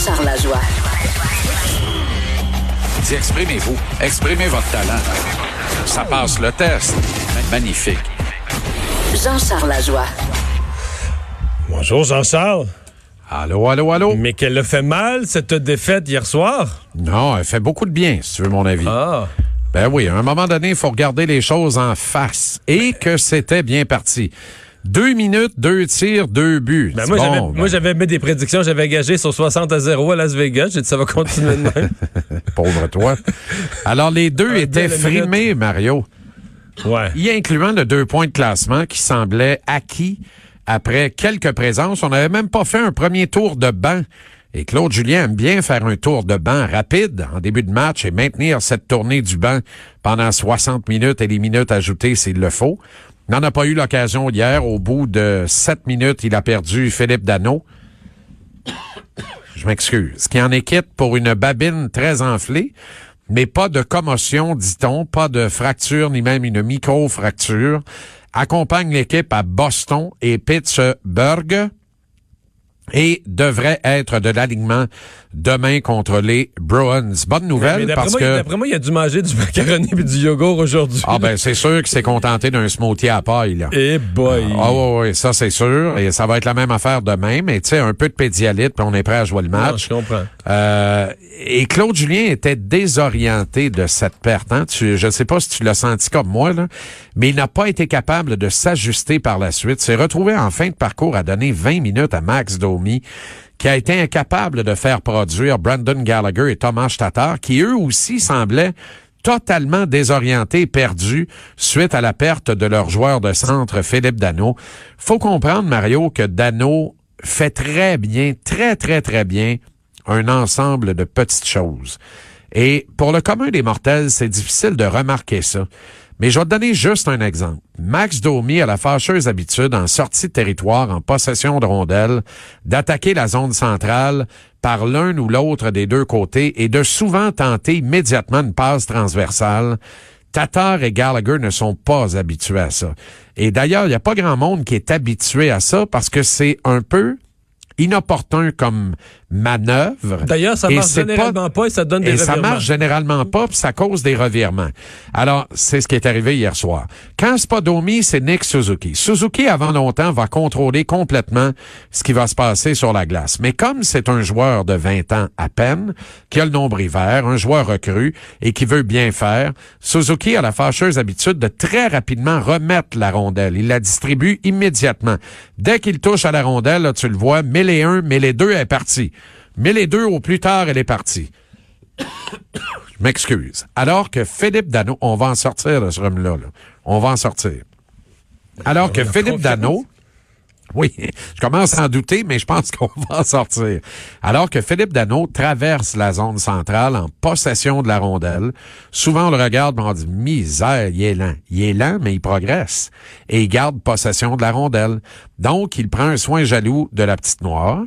Jean-Charles Lajoie. Dis, exprimez-vous. Exprimez votre talent. Ça passe le test. Magnifique. Jean-Charles Lajoie. Bonjour Jean-Charles. Allô, allô, allô? Mais qu'elle a fait mal, cette défaite hier soir? Non, elle fait beaucoup de bien, si tu veux mon avis. Ah. Ben oui, à un moment donné, il faut regarder les choses en face. Et que c'était bien parti. Deux minutes, deux tirs, deux buts. Ben moi, bon, j'avais, ben. moi, j'avais mis des prédictions, j'avais gagé sur 60 à 0 à Las Vegas. J'ai dit ça va continuer de même. Pauvre toi. Alors, les deux Un étaient frimés, Mario. Ouais. y incluant le deux points de classement qui semblait acquis après quelques présences. On n'avait même pas fait un premier tour de banc. Et Claude Julien aime bien faire un tour de banc rapide en début de match et maintenir cette tournée du banc pendant 60 minutes et les minutes ajoutées s'il le faut. N'en a pas eu l'occasion hier. Au bout de 7 minutes, il a perdu Philippe Dano. Je m'excuse. Qui en est pour une babine très enflée, mais pas de commotion, dit-on, pas de fracture, ni même une micro-fracture. Accompagne l'équipe à Boston et Pittsburgh et devrait être de l'alignement demain contre les Bruins. Bonne nouvelle parce moi, que... d'après moi, il a dû manger du macaroni et du yogourt aujourd'hui. Ah ben c'est sûr qu'il s'est contenté d'un smoothie à paille, là. Eh boy. Ah ouais, ouais, ça c'est sûr. Et ça va être la même affaire demain, mais tu sais, un peu de pédialyte, puis on est prêt à jouer le Non, match. je comprends. Euh, et Claude Julien était désorienté de cette perte. Hein? Tu, je ne sais pas si tu l'as senti comme moi, là, mais il n'a pas été capable de s'ajuster par la suite. S'est retrouvé en fin de parcours à donner 20 minutes à Max Domi, qui a été incapable de faire produire Brandon Gallagher et Thomas Tatar, qui eux aussi semblaient totalement désorientés perdus suite à la perte de leur joueur de centre, Philippe Dano. Faut comprendre, Mario, que Dano fait très bien, très, très, très bien un ensemble de petites choses. Et pour le commun des mortels, c'est difficile de remarquer ça. Mais je vais te donner juste un exemple. Max Domi a la fâcheuse habitude, en sortie de territoire, en possession de rondelles, d'attaquer la zone centrale par l'un ou l'autre des deux côtés et de souvent tenter immédiatement une passe transversale. Tatar et Gallagher ne sont pas habitués à ça. Et d'ailleurs, il n'y a pas grand monde qui est habitué à ça parce que c'est un peu inopportun comme manœuvre. D'ailleurs, ça marche généralement pas, et ça donne des et revirements. ça marche généralement pas puis ça cause des revirements. Alors, c'est ce qui est arrivé hier soir. Quand c'est pas Domi, c'est Nick Suzuki. Suzuki, avant longtemps, va contrôler complètement ce qui va se passer sur la glace. Mais comme c'est un joueur de 20 ans à peine, qui a le nombril vert, un joueur recru et qui veut bien faire, Suzuki a la fâcheuse habitude de très rapidement remettre la rondelle. Il la distribue immédiatement. Dès qu'il touche à la rondelle, là, tu le vois, mais les deux est partie. Mais les deux, au plus tard, elle est partie. Je m'excuse. Alors que Philippe Dano, on va en sortir de ce rhum-là. On va en sortir. Alors que Philippe Dano, oui, je commence à en douter, mais je pense qu'on va en sortir. Alors que Philippe Dano traverse la zone centrale en possession de la rondelle, souvent on le regarde et on dit misère, il est lent. Il est lent, mais il progresse. Et il garde possession de la rondelle. Donc, il prend un soin jaloux de la petite noire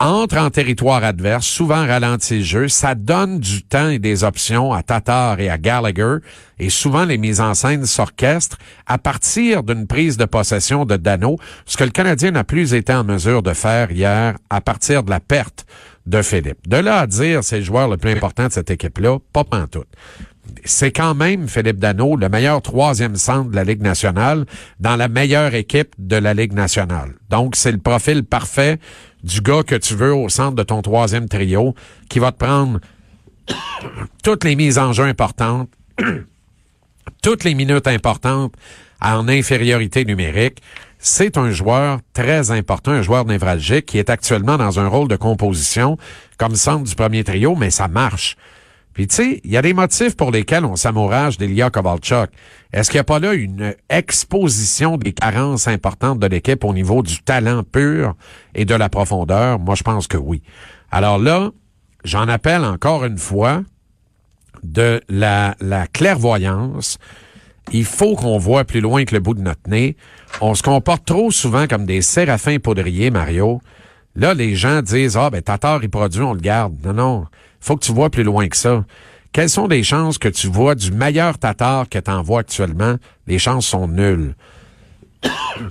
entre en territoire adverse, souvent ralentit le jeu. Ça donne du temps et des options à Tatar et à Gallagher. Et souvent, les mises en scène s'orchestrent à partir d'une prise de possession de Dano, ce que le Canadien n'a plus été en mesure de faire hier à partir de la perte de Philippe. De là à dire c'est le joueur le plus important de cette équipe-là, pas pantoute c'est quand même Philippe Dano, le meilleur troisième centre de la Ligue nationale, dans la meilleure équipe de la Ligue nationale. Donc, c'est le profil parfait du gars que tu veux au centre de ton troisième trio, qui va te prendre toutes les mises en jeu importantes, toutes les minutes importantes en infériorité numérique. C'est un joueur très important, un joueur névralgique qui est actuellement dans un rôle de composition comme centre du premier trio, mais ça marche. Puis tu sais, il y a des motifs pour lesquels on s'amourage d'Elia Kovalchuk. Est-ce qu'il n'y a pas là une exposition des carences importantes de l'équipe au niveau du talent pur et de la profondeur? Moi, je pense que oui. Alors là, j'en appelle encore une fois de la, la clairvoyance. Il faut qu'on voit plus loin que le bout de notre nez. On se comporte trop souvent comme des séraphins poudriers, Mario. Là, les gens disent, ah, ben, Tatar, il produit, on le garde. Non, non. Faut que tu vois plus loin que ça. Quelles sont les chances que tu vois du meilleur Tatar que tu vois actuellement? Les chances sont nulles.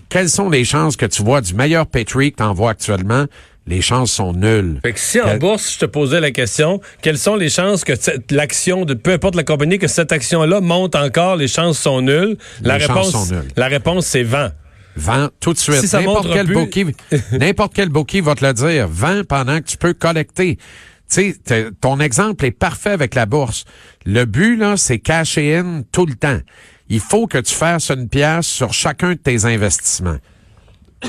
Quelles sont les chances que tu vois du meilleur Petrie que tu vois actuellement? Les chances sont nulles. Fait que si en bourse, je te posais la question, quelles sont les chances que l'action de peu importe la compagnie, que cette action-là monte encore, les chances sont nulles? La les réponse, chances sont nulles. La réponse, c'est 20. Vends tout de suite. Si n'importe quel plus- bookie, n'importe quel bookie va te le dire. Vends pendant que tu peux collecter. Tu sais, ton exemple est parfait avec la bourse. Le but, là, c'est cacher in tout le temps. Il faut que tu fasses une pièce sur chacun de tes investissements.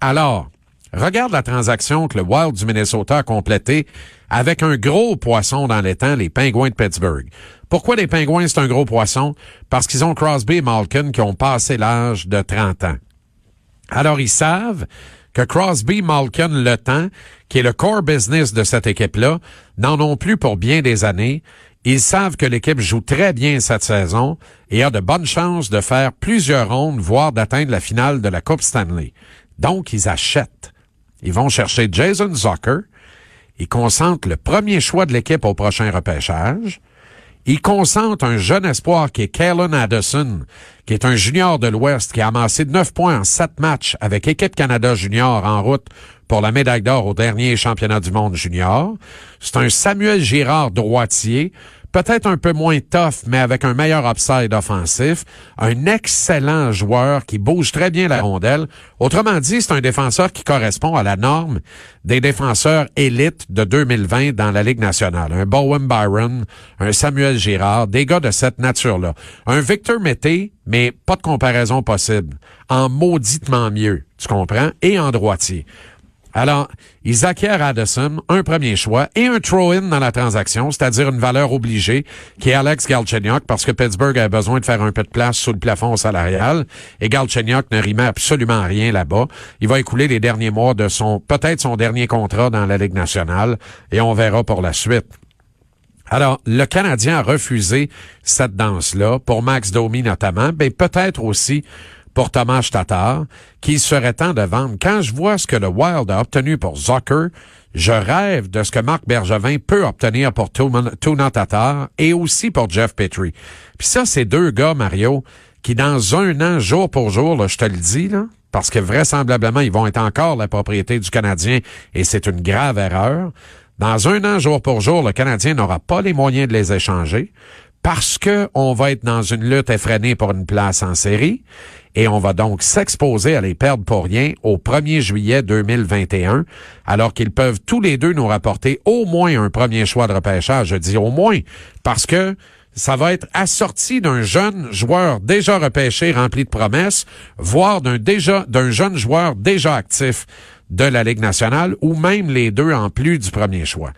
Alors, regarde la transaction que le Wild du Minnesota a complétée avec un gros poisson dans temps, les Pingouins de Pittsburgh. Pourquoi les Pingouins, c'est un gros poisson? Parce qu'ils ont Crosby et Malkin qui ont passé l'âge de 30 ans. Alors, ils savent que Crosby, Malkin, le temps, qui est le core business de cette équipe-là, n'en ont plus pour bien des années. Ils savent que l'équipe joue très bien cette saison et a de bonnes chances de faire plusieurs rondes, voire d'atteindre la finale de la Coupe Stanley. Donc, ils achètent. Ils vont chercher Jason Zucker. Ils concentrent le premier choix de l'équipe au prochain repêchage. Ils concentrent un jeune espoir qui est Kalen Addison, qui est un junior de l'Ouest, qui a amassé 9 points en 7 matchs avec Équipe Canada junior en route pour la médaille d'or au dernier championnat du monde junior. C'est un Samuel Girard droitier, peut-être un peu moins tough, mais avec un meilleur upside offensif. Un excellent joueur qui bouge très bien la rondelle. Autrement dit, c'est un défenseur qui correspond à la norme des défenseurs élites de 2020 dans la Ligue nationale. Un Bowen Byron, un Samuel Girard, des gars de cette nature-là. Un Victor Mété, mais pas de comparaison possible. En mauditement mieux, tu comprends? Et en droitier. Alors, ils acquièrent Addison, un premier choix et un throw-in dans la transaction, c'est-à-dire une valeur obligée, qui est Alex Galchenyuk, parce que Pittsburgh a besoin de faire un peu de place sous le plafond salarial, et Galchenyuk ne rimait absolument rien là-bas. Il va écouler les derniers mois de son, peut-être son dernier contrat dans la Ligue nationale, et on verra pour la suite. Alors, le Canadien a refusé cette danse-là, pour Max Domi notamment, mais peut-être aussi pour Thomas Tatar, qu'il serait temps de vendre. Quand je vois ce que le Wild a obtenu pour Zucker, je rêve de ce que Marc Bergevin peut obtenir pour Tuna Tatar et aussi pour Jeff Petrie. Puis ça, c'est deux gars, Mario, qui dans un an, jour pour jour, là, je te le dis, là, parce que vraisemblablement, ils vont être encore la propriété du Canadien et c'est une grave erreur. Dans un an, jour pour jour, le Canadien n'aura pas les moyens de les échanger parce que on va être dans une lutte effrénée pour une place en série et on va donc s'exposer à les perdre pour rien au 1er juillet 2021, alors qu'ils peuvent tous les deux nous rapporter au moins un premier choix de repêchage. Je dis au moins, parce que ça va être assorti d'un jeune joueur déjà repêché, rempli de promesses, voire d'un déjà d'un jeune joueur déjà actif de la Ligue nationale, ou même les deux en plus du premier choix.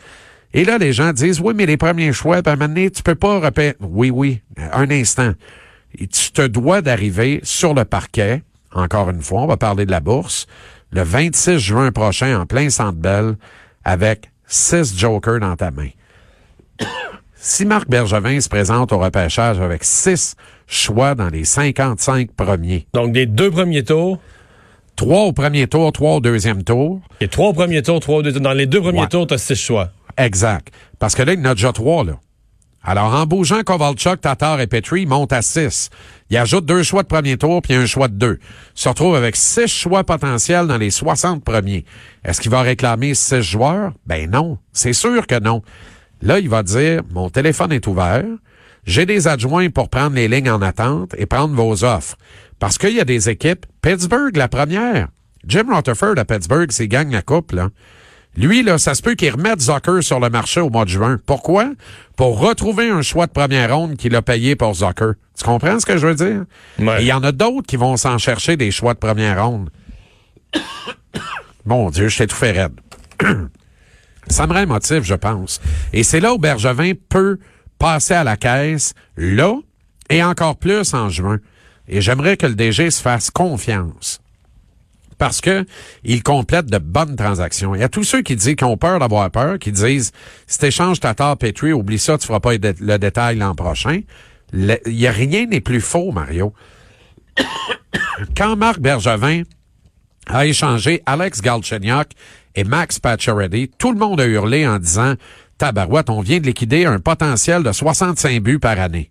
Et là, les gens disent, oui, mais les premiers choix, ben, maintenant, tu peux pas repérer. Oui, oui, un instant. Et tu te dois d'arriver sur le parquet, encore une fois, on va parler de la bourse, le 26 juin prochain, en plein Centre Bell, avec six jokers dans ta main. si Marc Bergevin se présente au repêchage avec six choix dans les 55 premiers, Donc, des deux premiers tours, trois au premier tour, trois au deuxième tour, et trois au premier tour, trois au deuxième. Dans les deux premiers Ouais. tours, tu as six choix. Exact. Parce que là, il y en a déjà trois, là. Alors, en bougeant Kovalchuk, Tatar et Petrie, il monte à six. Il ajoute deux choix de premier tour puis un choix de deux. Se retrouve avec six choix potentiels dans les 60 premiers. Est-ce qu'il va réclamer six joueurs? Ben non. C'est sûr que non. Là, il va dire, mon téléphone est ouvert. J'ai des adjoints pour prendre les lignes en attente et prendre vos offres. Parce qu'il y a des équipes. Pittsburgh, la première. Jim Rutherford à Pittsburgh, c'est gagne la coupe, là. Lui, là, ça se peut qu'il remette Zucker sur le marché au mois de juin. Pourquoi? Pour retrouver un choix de première ronde qu'il a payé pour Zucker. Tu comprends ce que je veux dire? Ouais. Il y en a d'autres qui vont s'en chercher des choix de première ronde. Mon Dieu, je t'ai tout fait raide. Ça me rend émotif, je pense. Et c'est là où Bergevin peut passer à la caisse, là, et encore plus en juin. Et j'aimerais que le DG se fasse confiance. Parce que il complète de bonnes transactions. Il y a tous ceux qui disent qu'ils ont peur d'avoir peur, qui disent si t'échanges Tatar Petrie, oublie ça, tu feras pas le détail l'an prochain. Il y a rien n'est plus faux, Mario. Quand Marc Bergevin a échangé Alex Galchenyuk et Max Pacioretty, tout le monde a hurlé en disant Tabarouette, on vient de liquider un potentiel de 65 buts par année.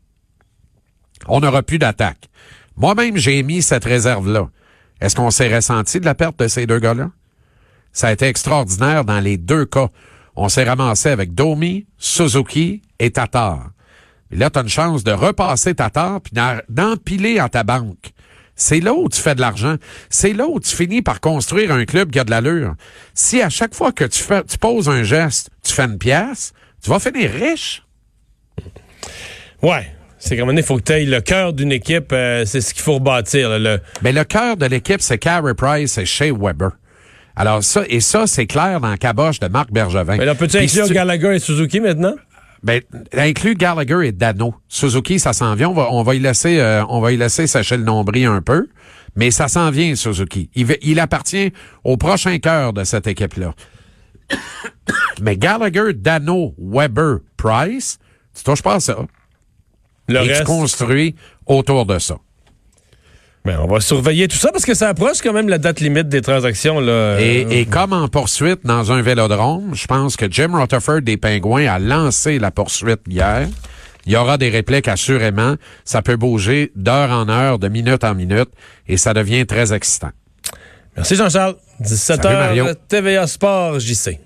On n'aura plus d'attaque. Moi-même, j'ai mis cette réserve-là. Est-ce qu'on s'est ressenti de la perte de ces deux gars-là? Ça a été extraordinaire dans les deux cas. On s'est ramassé avec Domi, Suzuki et Tatar. Là, tu as une chance de repasser Tatar puis d'empiler à ta banque. C'est là où tu fais de l'argent. C'est là où tu finis par construire un club qui a de l'allure. Si à chaque fois que tu, tu poses un geste, tu fais une pièce, tu vas finir riche. Ouais. C'est comme il faut que tu aies le cœur d'une équipe, euh, c'est ce qu'il faut rebâtir. le... Mais le cœur de l'équipe, c'est Carey Price et Shea Weber. Alors ça, et ça, c'est clair dans la caboche de Marc Bergevin. Mais là, peux-tu inclure Gallagher et Suzuki maintenant? Ben, inclut Gallagher et Dano. Suzuki, ça s'en vient. On va, on va y laisser, euh, on va y laisser sécher le nombril un peu. Mais ça s'en vient, Suzuki. Il, il appartient au prochain cœur de cette équipe-là. mais Gallagher, Dano, Weber, Price, tu touches pas à ça. Le et reste... tu construis autour de ça. Ben, on va surveiller tout ça parce que ça approche quand même la date limite des transactions. Là. Et, et comme en poursuite dans un vélodrome, je pense que Jim Rutherford des Pingouins a lancé la poursuite hier. Il y aura des répliques assurément. Ça peut bouger d'heure en heure, de minute en minute, et ça devient très excitant. Merci Jean-Charles. 17h, TVA Sport, JC.